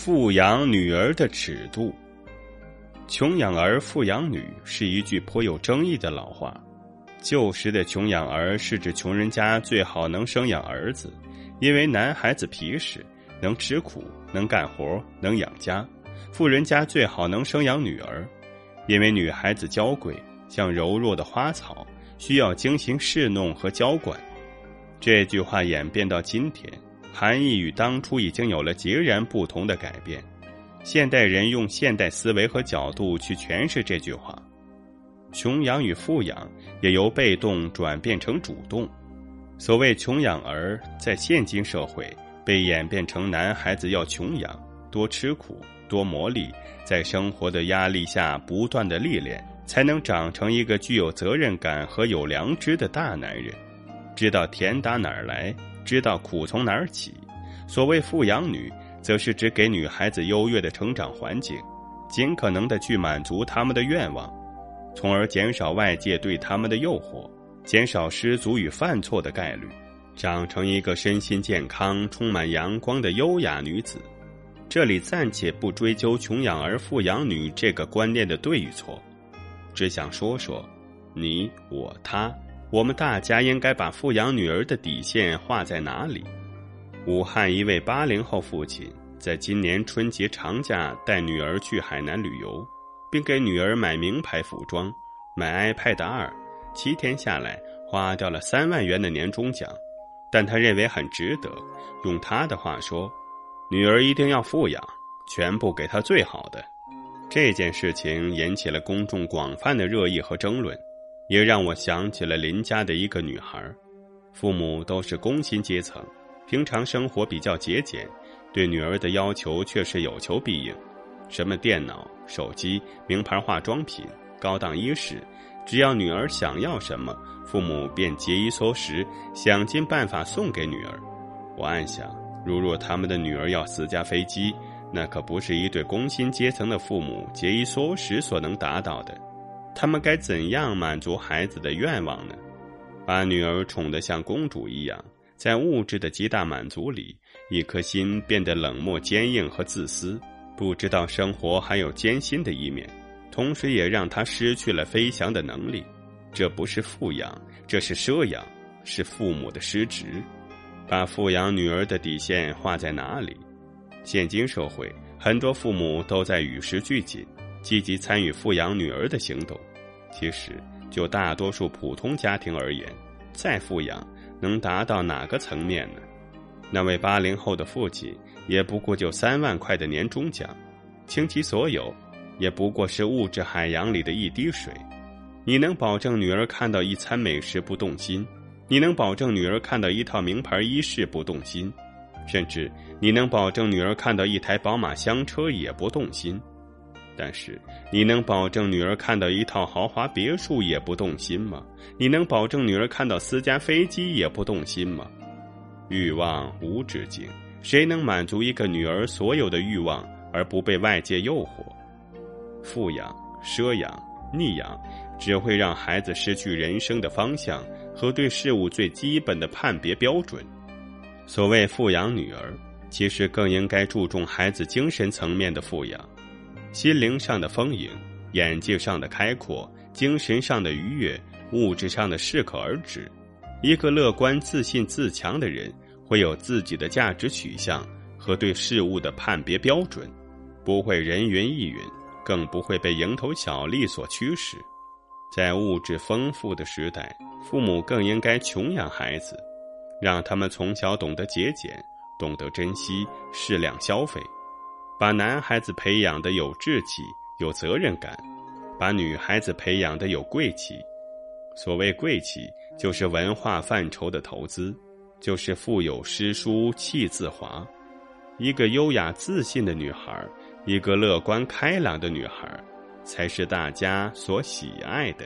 富养女儿的尺度，穷养儿，富养女是一句颇有争议的老话。旧时的穷养儿是指穷人家最好能生养儿子，因为男孩子皮实，能吃苦，能干活，能养家；富人家最好能生养女儿，因为女孩子娇贵，像柔弱的花草，需要精心侍弄和浇灌。这句话演变到今天。含义与当初已经有了截然不同的改变，现代人用现代思维和角度去诠释这句话，穷养与富养也由被动转变成主动。所谓穷养儿，在现今社会被演变成男孩子要穷养，多吃苦，多磨砺，在生活的压力下不断的历练，才能长成一个具有责任感和有良知的大男人，知道甜打哪儿来。知道苦从哪儿起，所谓富养女，则是指给女孩子优越的成长环境，尽可能的去满足他们的愿望，从而减少外界对他们的诱惑，减少失足与犯错的概率，长成一个身心健康、充满阳光的优雅女子。这里暂且不追究穷养儿、富养女这个观念的对与错，只想说说，你我他。我们大家应该把富养女儿的底线画在哪里？武汉一位八零后父亲在今年春节长假带女儿去海南旅游，并给女儿买名牌服装、买 iPad 二，七天下来花掉了三万元的年终奖，但他认为很值得。用他的话说：“女儿一定要富养，全部给她最好的。”这件事情引起了公众广泛的热议和争论。也让我想起了邻家的一个女孩，父母都是工薪阶层，平常生活比较节俭，对女儿的要求却是有求必应，什么电脑、手机、名牌化妆品、高档衣饰，只要女儿想要什么，父母便节衣缩食，想尽办法送给女儿。我暗想，如若他们的女儿要私家飞机，那可不是一对工薪阶层的父母节衣缩食所能达到的。他们该怎样满足孩子的愿望呢？把女儿宠得像公主一样，在物质的极大满足里，一颗心变得冷漠、坚硬和自私，不知道生活还有艰辛的一面，同时也让她失去了飞翔的能力。这不是富养，这是奢养，是父母的失职。把富养女儿的底线画在哪里？现今社会，很多父母都在与时俱进。积极参与富养女儿的行动，其实就大多数普通家庭而言，再富养能达到哪个层面呢？那位八零后的父亲也不过就三万块的年终奖，倾其所有，也不过是物质海洋里的一滴水。你能保证女儿看到一餐美食不动心？你能保证女儿看到一套名牌衣饰不动心？甚至你能保证女儿看到一台宝马香车也不动心？但是，你能保证女儿看到一套豪华别墅也不动心吗？你能保证女儿看到私家飞机也不动心吗？欲望无止境，谁能满足一个女儿所有的欲望而不被外界诱惑？富养、奢养、溺养，只会让孩子失去人生的方向和对事物最基本的判别标准。所谓富养女儿，其实更应该注重孩子精神层面的富养。心灵上的丰盈，眼界上的开阔，精神上的愉悦，物质上的适可而止。一个乐观、自信、自强的人，会有自己的价值取向和对事物的判别标准，不会人云亦云，更不会被蝇头小利所驱使。在物质丰富的时代，父母更应该穷养孩子，让他们从小懂得节俭，懂得珍惜，适量消费。把男孩子培养的有志气、有责任感，把女孩子培养的有贵气。所谓贵气，就是文化范畴的投资，就是腹有诗书气自华。一个优雅自信的女孩，一个乐观开朗的女孩，才是大家所喜爱的。